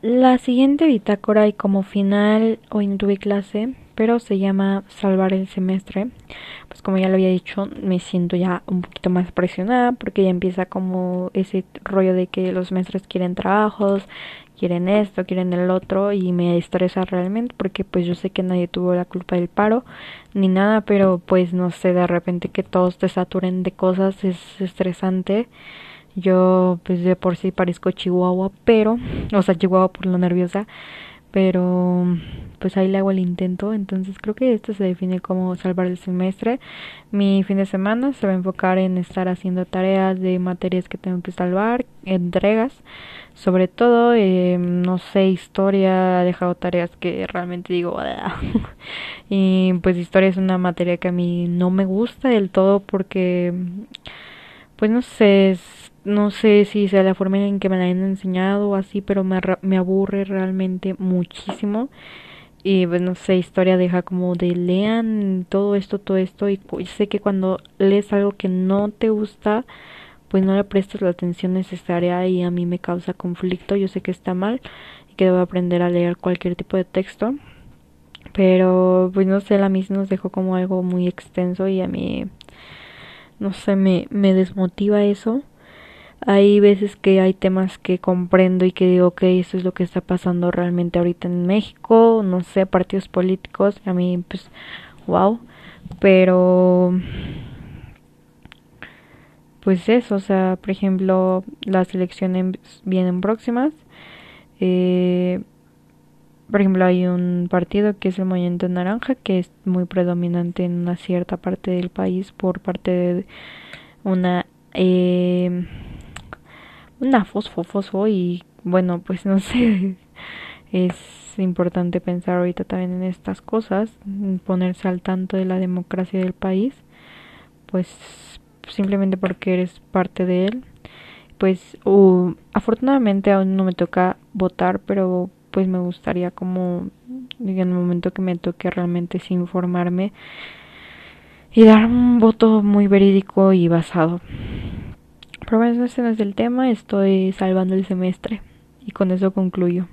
La siguiente bitácora y como final hoy no tuve clase, pero se llama Salvar el semestre. Pues como ya lo había dicho, me siento ya un poquito más presionada porque ya empieza como ese rollo de que los semestres quieren trabajos, quieren esto, quieren el otro y me estresa realmente porque pues yo sé que nadie tuvo la culpa del paro ni nada, pero pues no sé, de repente que todos te saturen de cosas es estresante yo pues de por sí parezco chihuahua, pero, o sea, chihuahua por lo nerviosa, pero pues ahí le hago el intento, entonces creo que esto se define como salvar el semestre. Mi fin de semana se va a enfocar en estar haciendo tareas de materias que tengo que salvar, entregas, sobre todo, eh, no sé, historia, ha dejado tareas que realmente digo, y pues historia es una materia que a mí no me gusta del todo porque, pues no sé, no sé si sea la forma en que me la han enseñado o así, pero me, me aburre realmente muchísimo. Y pues no sé, historia deja como de lean todo esto, todo esto. Y sé que cuando lees algo que no te gusta, pues no le prestas la atención necesaria y a mí me causa conflicto. Yo sé que está mal y que debo aprender a leer cualquier tipo de texto. Pero pues no sé, la misma nos dejó como algo muy extenso y a mí, no sé, me, me desmotiva eso. Hay veces que hay temas que comprendo y que digo, ok, esto es lo que está pasando realmente ahorita en México, no sé, partidos políticos, a mí pues, wow, pero pues eso, o sea, por ejemplo, las elecciones vienen próximas. Eh, por ejemplo, hay un partido que es el Movimiento Naranja, que es muy predominante en una cierta parte del país por parte de una eh, una fosfo, fosfo y bueno, pues no sé, es importante pensar ahorita también en estas cosas, ponerse al tanto de la democracia del país, pues simplemente porque eres parte de él. Pues afortunadamente aún no me toca votar, pero pues me gustaría como en el momento que me toque realmente sí informarme y dar un voto muy verídico y basado. Pero bueno, ese no es el tema, estoy salvando el semestre y con eso concluyo.